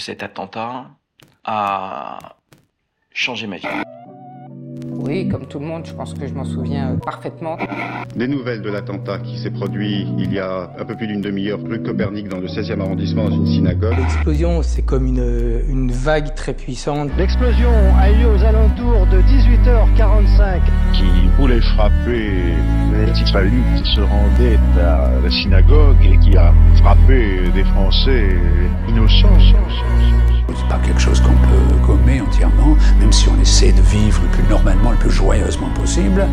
Cet attentat a changé ma vie. Oui, comme tout le monde, je pense que je m'en souviens euh, parfaitement. Des nouvelles de l'attentat qui s'est produit il y a un peu plus d'une demi-heure rue Copernic dans le 16e arrondissement dans une synagogue. L'explosion, c'est comme une, une vague très puissante. L'explosion a eu lieu aux alentours de 18h45. Qui voulait frapper les petits palus qui se rendaient à la synagogue et qui a frappé des Français innocents. C'est pas quelque chose qu'on entièrement, même si on essaie de vivre le plus normalement, le plus joyeusement possible.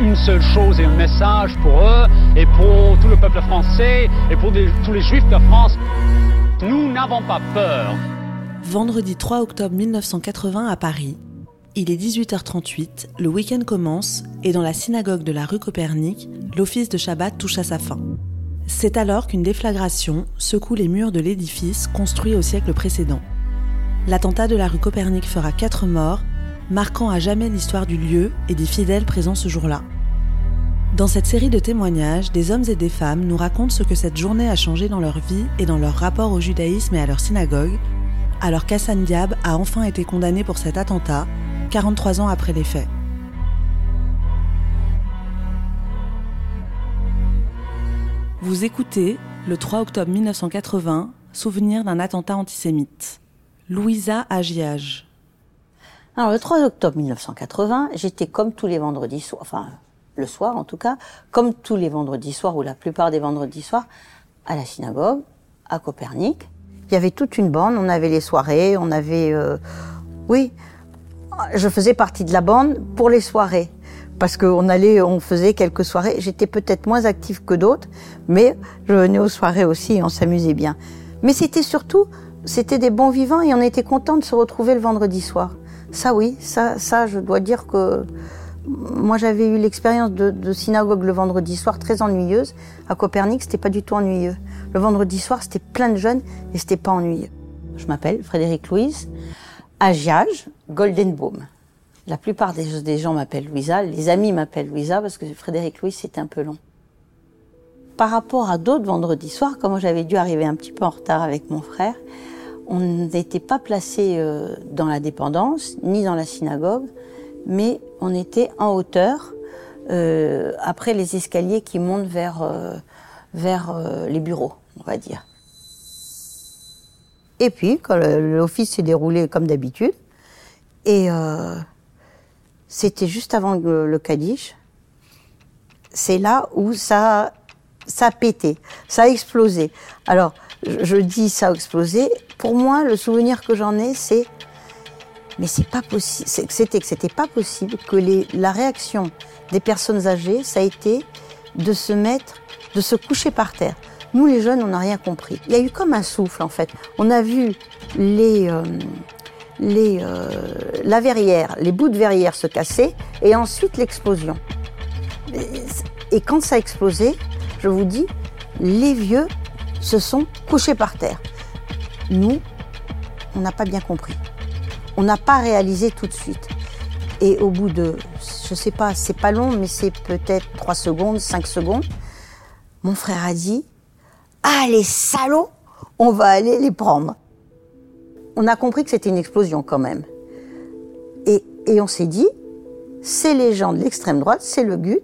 Une seule chose et un message pour eux et pour tout le peuple français et pour des- tous les juifs de France. Nous n'avons pas peur. Vendredi 3 octobre 1980 à Paris. Il est 18h38, le week-end commence et dans la synagogue de la rue Copernic, l'office de Shabbat touche à sa fin. C'est alors qu'une déflagration secoue les murs de l'édifice construit au siècle précédent. L'attentat de la rue Copernic fera quatre morts, marquant à jamais l'histoire du lieu et des fidèles présents ce jour-là. Dans cette série de témoignages, des hommes et des femmes nous racontent ce que cette journée a changé dans leur vie et dans leur rapport au judaïsme et à leur synagogue, alors qu'Hassan Diab a enfin été condamné pour cet attentat, 43 ans après les faits. Vous écoutez, le 3 octobre 1980, souvenir d'un attentat antisémite. Louisa Agiage. Alors, le 3 octobre 1980, j'étais comme tous les vendredis soirs, enfin, le soir en tout cas, comme tous les vendredis soirs, ou la plupart des vendredis soirs, à la synagogue, à Copernic. Il y avait toute une bande, on avait les soirées, on avait... euh, oui, je faisais partie de la bande pour les soirées. Parce qu'on allait, on faisait quelques soirées. J'étais peut-être moins active que d'autres, mais je venais aux soirées aussi et on s'amusait bien. Mais c'était surtout, c'était des bons vivants et on était content de se retrouver le vendredi soir. Ça oui, ça, ça je dois dire que moi j'avais eu l'expérience de, synagogue le vendredi soir très ennuyeuse. À Copernic, c'était pas du tout ennuyeux. Le vendredi soir, c'était plein de jeunes et c'était pas ennuyeux. Je m'appelle Frédéric Louise, Agiage Goldenbaum. La plupart des, gens m'appellent Louisa, les amis m'appellent Louisa parce que Frédéric Louise c'était un peu long. Par rapport à d'autres vendredis soirs, comme j'avais dû arriver un petit peu en retard avec mon frère, on n'était pas placé euh, dans la dépendance ni dans la synagogue, mais on était en hauteur euh, après les escaliers qui montent vers euh, vers les bureaux, on va dire. Et puis, l'office s'est déroulé comme d'habitude, et c'était juste avant le, le Kaddish, c'est là où ça, ça a pété, ça a explosé. Alors, je, dis ça a explosé. Pour moi, le souvenir que j'en ai, c'est mais c'est pas possible. C'était que c'était pas possible que la réaction des personnes âgées, ça a été de se mettre, de se coucher par terre. Nous, les jeunes, on n'a rien compris. Il y a eu comme un souffle, en fait. On a vu les, euh, les, euh, la verrière, les bouts de verrière se casser, et ensuite l'explosion. Et quand ça a explosé, je vous dis, les vieux se sont couchés par terre. Nous, on n'a pas bien compris. On n'a pas réalisé tout de suite. Et au bout de, je sais pas, c'est pas long, mais c'est peut-être 3 secondes, 5 secondes, mon frère a dit Ah, les salauds, on va aller les prendre. On a compris que c'était une explosion quand même. Et, et on s'est dit C'est les gens de l'extrême droite, c'est le GUT,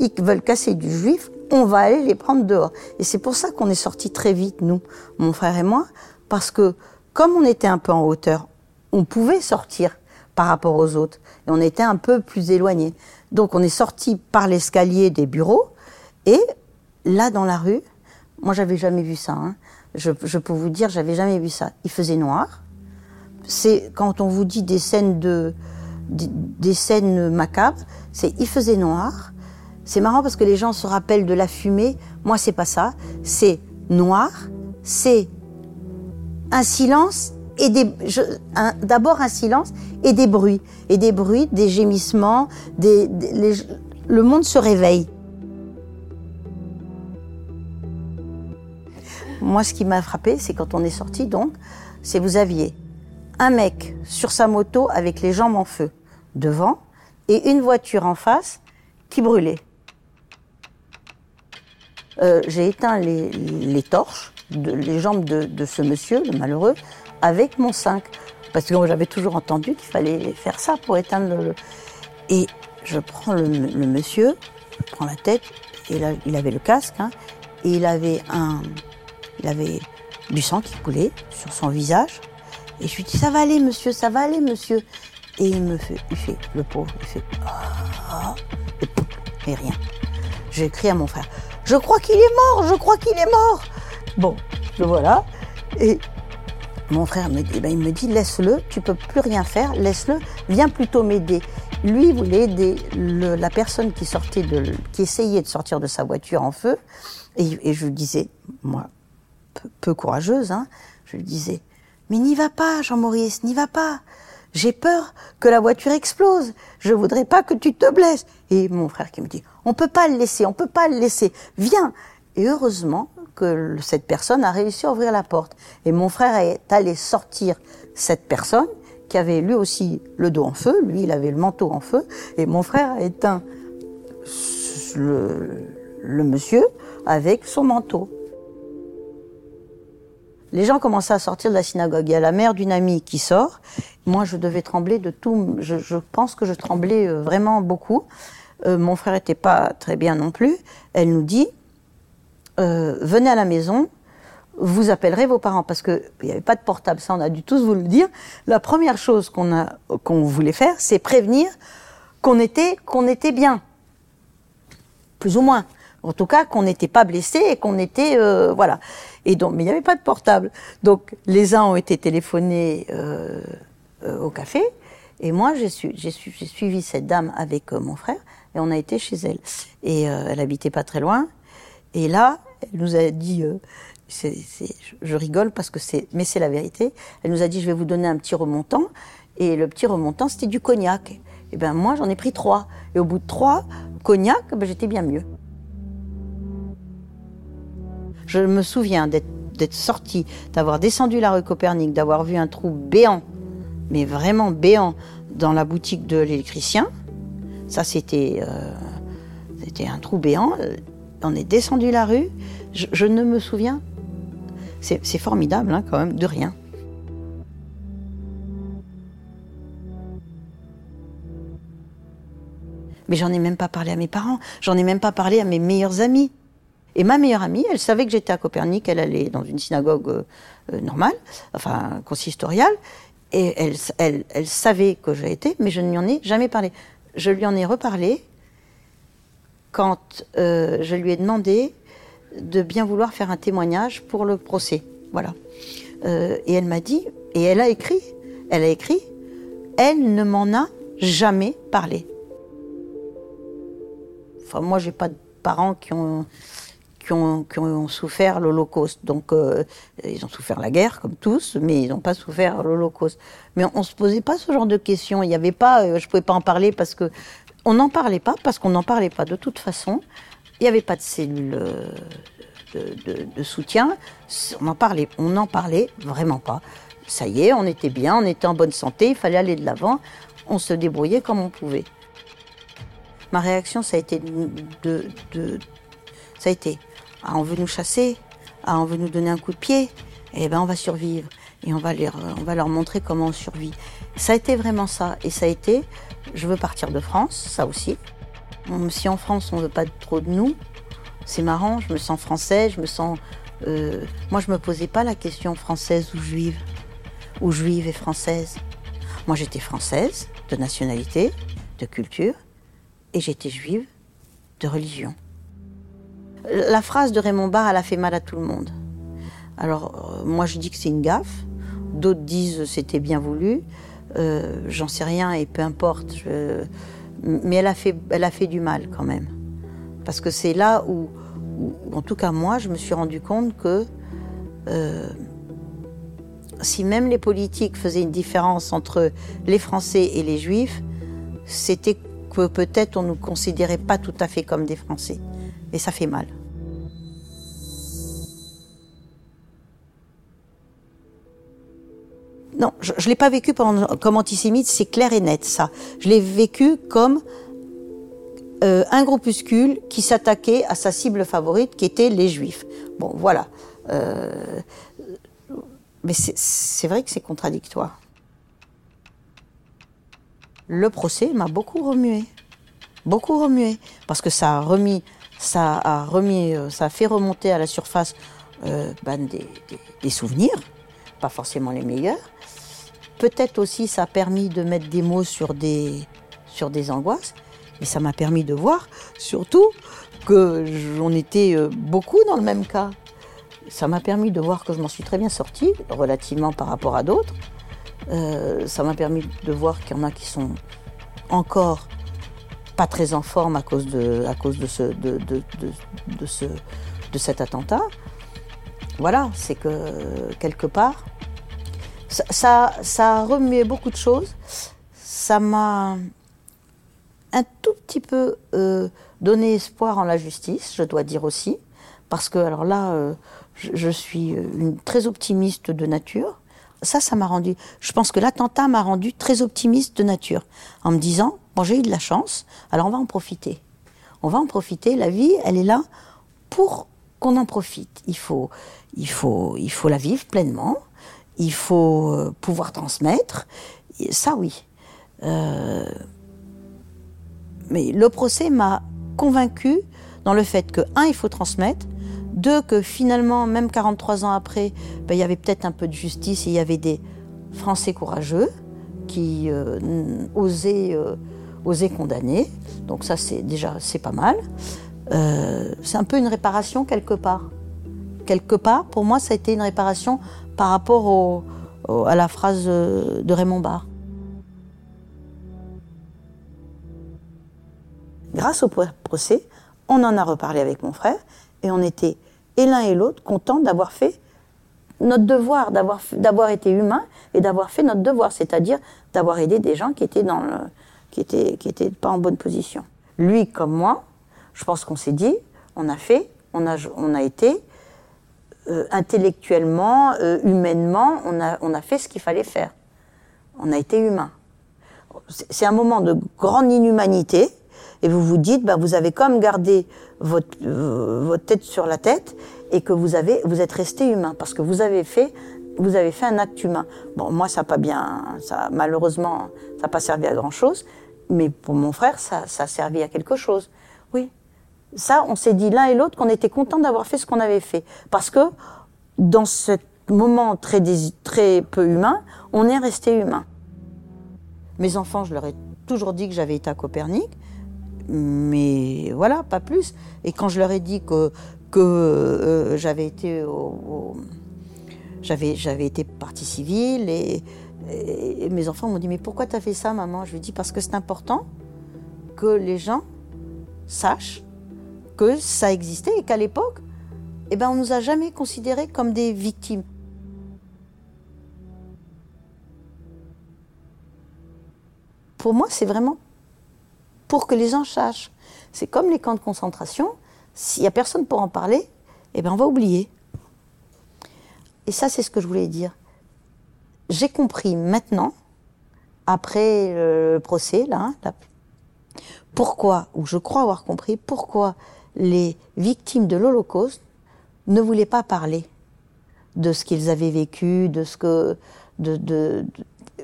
ils veulent casser du juif, on va aller les prendre dehors. Et c'est pour ça qu'on est sortis très vite, nous, mon frère et moi, parce que comme on était un peu en hauteur, on pouvait sortir par rapport aux autres. Et on était un peu plus éloignés. Donc on est sorti par l'escalier des bureaux. Et là, dans la rue, moi, j'avais jamais vu ça. hein. Je, peux vous dire, j'avais jamais vu ça. Il faisait noir. C'est quand on vous dit des scènes de des scènes macabres, c'est il faisait noir. C'est marrant parce que les gens se rappellent de la fumée. Moi, c'est pas ça. C'est noir. C'est un silence et des d'abord un silence et des bruits et des bruits, des gémissements, des, des- les- le monde se réveille. Moi, ce qui m'a frappé, c'est quand on est sorti, donc, c'est vous aviez un mec sur sa moto avec les jambes en feu devant et une voiture en face qui brûlait. Euh, j'ai éteint les, torches, les jambes de, ce monsieur, le malheureux, avec mon 5. Parce que j'avais toujours entendu qu'il fallait faire ça pour éteindre le. Et je prends le, monsieur, je prends la tête, et là, il avait le casque, hein, et il avait un. Il avait du sang qui coulait sur son visage. Et je lui dis, ça va aller, monsieur, ça va aller, monsieur. Et il me fait, il fait, le pauvre, il fait, et, pouf, et rien. J'ai crié à mon frère, je crois qu'il est mort, je crois qu'il est mort. Bon, le voilà. Et mon frère me dit, ben, il me dit, laisse-le, tu peux plus rien faire, laisse-le, viens plutôt m'aider. Lui, voulait aider la personne qui sortait qui essayait de sortir de sa voiture en feu. Et, je lui disais, moi, peu, peu courageuse, hein, je lui disais, mais n'y va pas, Jean-Maurice, n'y va pas. J'ai peur que la voiture explose. Je voudrais pas que tu te blesses. Et mon frère qui me dit, on peut pas le laisser, on peut pas le laisser. Viens. Et heureusement que cette personne a réussi à ouvrir la porte. Et mon frère est allé sortir cette personne qui avait lui aussi le dos en feu. Lui, il avait le manteau en feu. Et mon frère a éteint le, monsieur avec son manteau. Les gens commençaient à sortir de la synagogue. Il y a la mère d'une amie qui sort. Moi, je devais trembler de tout. Je, je pense que je tremblais euh, vraiment beaucoup. Euh, mon frère n'était pas très bien non plus. Elle nous dit euh, venez à la maison, vous appellerez vos parents parce que il n'y avait pas de portable. Ça, on a dû tous vous le dire. La première chose qu'on qu'on voulait faire, c'est prévenir qu'on était bien, plus ou moins. En tout cas, qu'on n'était pas blessé et qu'on était euh, voilà. Et donc, mais il n'y avait pas de portable. Donc, les uns ont été téléphonés au café, et moi, j'ai su, j'ai su- j'ai suivi cette dame avec mon frère, et on a été chez elle. Et euh, elle habitait pas très loin. Et là, elle nous a dit, euh, je- rigole parce que c'est, mais c'est la vérité. Elle nous a dit, je vais vous donner un petit remontant. Et le petit remontant, c'était du cognac. Et ben moi, j'en ai pris trois. Et au bout de trois cognac, ben, j'étais bien mieux. Je me souviens d'être sortie, d'avoir descendu la rue Copernic, d'avoir vu un trou béant, mais vraiment béant, dans la boutique de l'électricien. Ça, c'était euh, un trou béant. On est descendu la rue. Je, ne me souviens. C'est formidable, hein, quand même, de rien. Mais j'en ai même pas parlé à mes parents. J'en ai même pas parlé à mes meilleurs amis. Et ma meilleure amie, elle savait que j'étais à Copernic, elle allait dans une synagogue euh, euh, normale, enfin consistoriale, et elle, elle, elle savait que j'ai été, mais je lui en ai jamais parlé. Je lui en ai reparlé quand euh, je lui ai demandé de bien vouloir faire un témoignage pour le procès. Voilà. Euh, et elle m'a dit, et elle a écrit, elle a écrit, elle ne m'en a jamais parlé. Enfin, moi, j'ai pas de parents qui ont, qui ont, souffert l'Holocauste. Donc, euh, ils ont souffert la guerre, comme tous, mais ils n'ont pas souffert l'Holocauste. Mais on ne se posait pas ce genre de questions. Il n'y avait pas, euh, je pouvais pas en parler parce que. On n'en parlait pas parce qu'on n'en parlait pas de toute façon. Il n'y avait pas de cellule euh, de, soutien. On en parlait, n'en parlait vraiment pas. Ça y est, on était bien, on était en bonne santé, il fallait aller de l'avant. On se débrouillait comme on pouvait. Ma réaction, ça a été ça a été, ah, on veut nous chasser, ah, on veut nous donner un coup de pied, eh ben on va survivre et on va leur, montrer comment on survit. Ça a été vraiment ça, et ça a été, je veux partir de France, ça aussi. Si en France on veut pas trop de nous, c'est marrant, je me sens français, je me sens, euh, moi je me posais pas la question française ou juive, ou juive et française. Moi j'étais française de nationalité, de culture, et j'étais juive de religion. La phrase de Raymond Barre, elle a fait mal à tout le monde. Alors, euh, moi, je dis que c'est une gaffe. D'autres disent c'était bien voulu. Euh, J'en sais rien et peu importe. Mais elle a, fait, du mal quand même. Parce que c'est là où, où, en tout cas moi, je me suis rendu compte que euh, si même les politiques faisaient une différence entre les Français et les Juifs, c'était que peut-être on ne nous considérait pas tout à fait comme des Français. Et ça fait mal. Je ne l'ai pas vécu comme antisémite, c'est clair et net ça. Je l'ai vécu comme euh, un groupuscule qui s'attaquait à sa cible favorite, qui était les juifs. Bon, voilà. Euh, mais c'est vrai que c'est contradictoire. Le procès m'a beaucoup remué, beaucoup remué, parce que ça a remis, ça a remis, euh, ça fait remonter à la surface ben, des souvenirs, pas forcément les meilleurs. Peut-être aussi ça a permis de mettre des mots sur des, sur des angoisses. Mais ça m'a permis de voir, surtout, que j'en étais euh, beaucoup dans le même cas. Ça m'a permis de voir que je m'en suis très bien sortie, relativement par rapport à d'autres. Euh, ça m'a permis de voir qu'il y en a qui sont encore pas très en forme à cause de, à cause de, ce, de, de, de, de cet attentat. Voilà, c'est que quelque part, ça, ça, a remué beaucoup de choses. Ça m'a un tout petit peu euh, donné espoir en la justice, je dois dire aussi, parce que alors là, euh, je, suis une très optimiste de nature. Ça, ça m'a rendu. Je pense que l'attentat m'a rendu très optimiste de nature, en me disant bon, j'ai eu de la chance, alors on va en profiter. On va en profiter. La vie, elle est là pour qu'on en profite. Il faut, il faut, il faut la vivre pleinement. Il faut euh, pouvoir transmettre. ça, oui. Euh, mais le procès m'a convaincu dans le fait que, un, il faut transmettre, deux, que finalement, même 43 ans après, ben, il y avait peut-être un peu de justice et il y avait des Français courageux qui euh, osaient, osaient, condamner. Donc ça, c'est déjà, c'est pas mal. C'est un peu une réparation quelque part. Quelque part, pour moi, ça a été une réparation par rapport à la phrase de Raymond Barre. grâce au procès, on en a reparlé avec mon frère et on était et l'un et l'autre contents d'avoir fait notre devoir, d'avoir été humain et d'avoir fait notre devoir, c'est-à-dire d'avoir aidé des gens qui étaient pas en bonne position. Lui comme moi, je pense qu'on s'est dit, on a fait, on a été euh, intellectuellement, euh, humainement, on a on a fait ce qu'il fallait faire. On a été humain. C'est un moment de grande inhumanité et vous vous dites, bah, vous avez comme gardé votre, euh, votre tête sur la tête et que vous avez, vous êtes resté humain parce que vous avez fait, vous avez fait un acte humain. Bon, moi, ça n'a pas bien, ça, malheureusement, ça n'a pas servi à grand chose, mais pour mon frère, ça, ça a servi à quelque chose. Oui. Ça, on s'est dit l'un et l'autre qu'on était content d'avoir fait ce qu'on avait fait. Parce que, dans ce moment très, très peu humain, on est resté humain. Mes enfants, je leur ai toujours dit que j'avais été à Copernic mais voilà, pas plus. Et quand je leur ai dit que, que euh, j'avais été j'avais été partie civile et, mes enfants m'ont dit mais pourquoi tu as fait ça maman? Je lui ai dit parce que c'est important que les gens sachent que ça existait et qu'à l'époque, eh ben, on nous a jamais considérés comme des victimes. Pour moi, c'est vraiment pour que les gens sachent. C'est comme les camps de concentration, s'il n'y a personne pour en parler, eh bien on va oublier. Et ça, c'est ce que je voulais dire. J'ai compris maintenant, après le procès, là, pourquoi, ou je crois avoir compris, pourquoi les victimes de l'Holocauste ne voulaient pas parler de ce qu'ils avaient vécu, de ce que. De,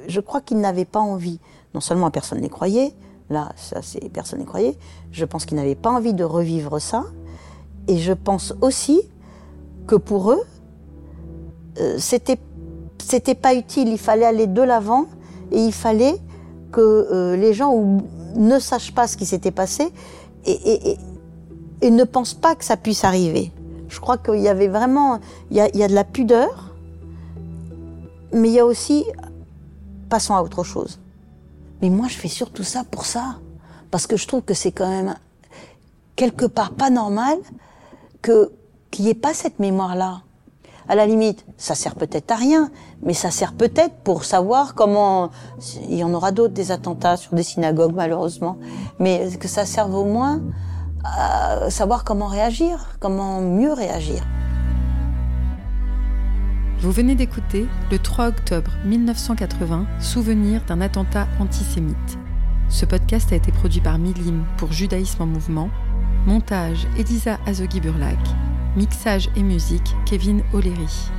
je crois qu'ils n'avaient pas envie. Non seulement personne ne les croyait, Là, ça, c'est personne n'y croyait. Je pense qu'ils n'avaient pas envie de revivre ça. Et je pense aussi que pour eux, euh, c'était pas utile. Il fallait aller de l'avant et il fallait que euh, les gens ne sachent pas ce qui s'était passé et, ne pensent pas que ça puisse arriver. Je crois qu'il y avait vraiment, il y a, il y a de la pudeur, mais il y a aussi, passons à autre chose. Mais moi, je fais surtout ça pour ça. Parce que je trouve que c'est quand même quelque part pas normal que qu'il n'y ait pas cette mémoire-là. À la limite, ça sert peut-être à rien, mais ça sert peut-être pour savoir comment. Il y en aura d'autres des attentats sur des synagogues, malheureusement, mais que ça serve au moins à savoir comment réagir, comment mieux réagir. Vous venez d'écouter le 3 octobre 1980, souvenir d'un attentat antisémite. Ce podcast a été produit par Milim pour Judaïsme en mouvement. Montage Elisa Azogui-Burlac. Mixage et musique Kevin O'Leary.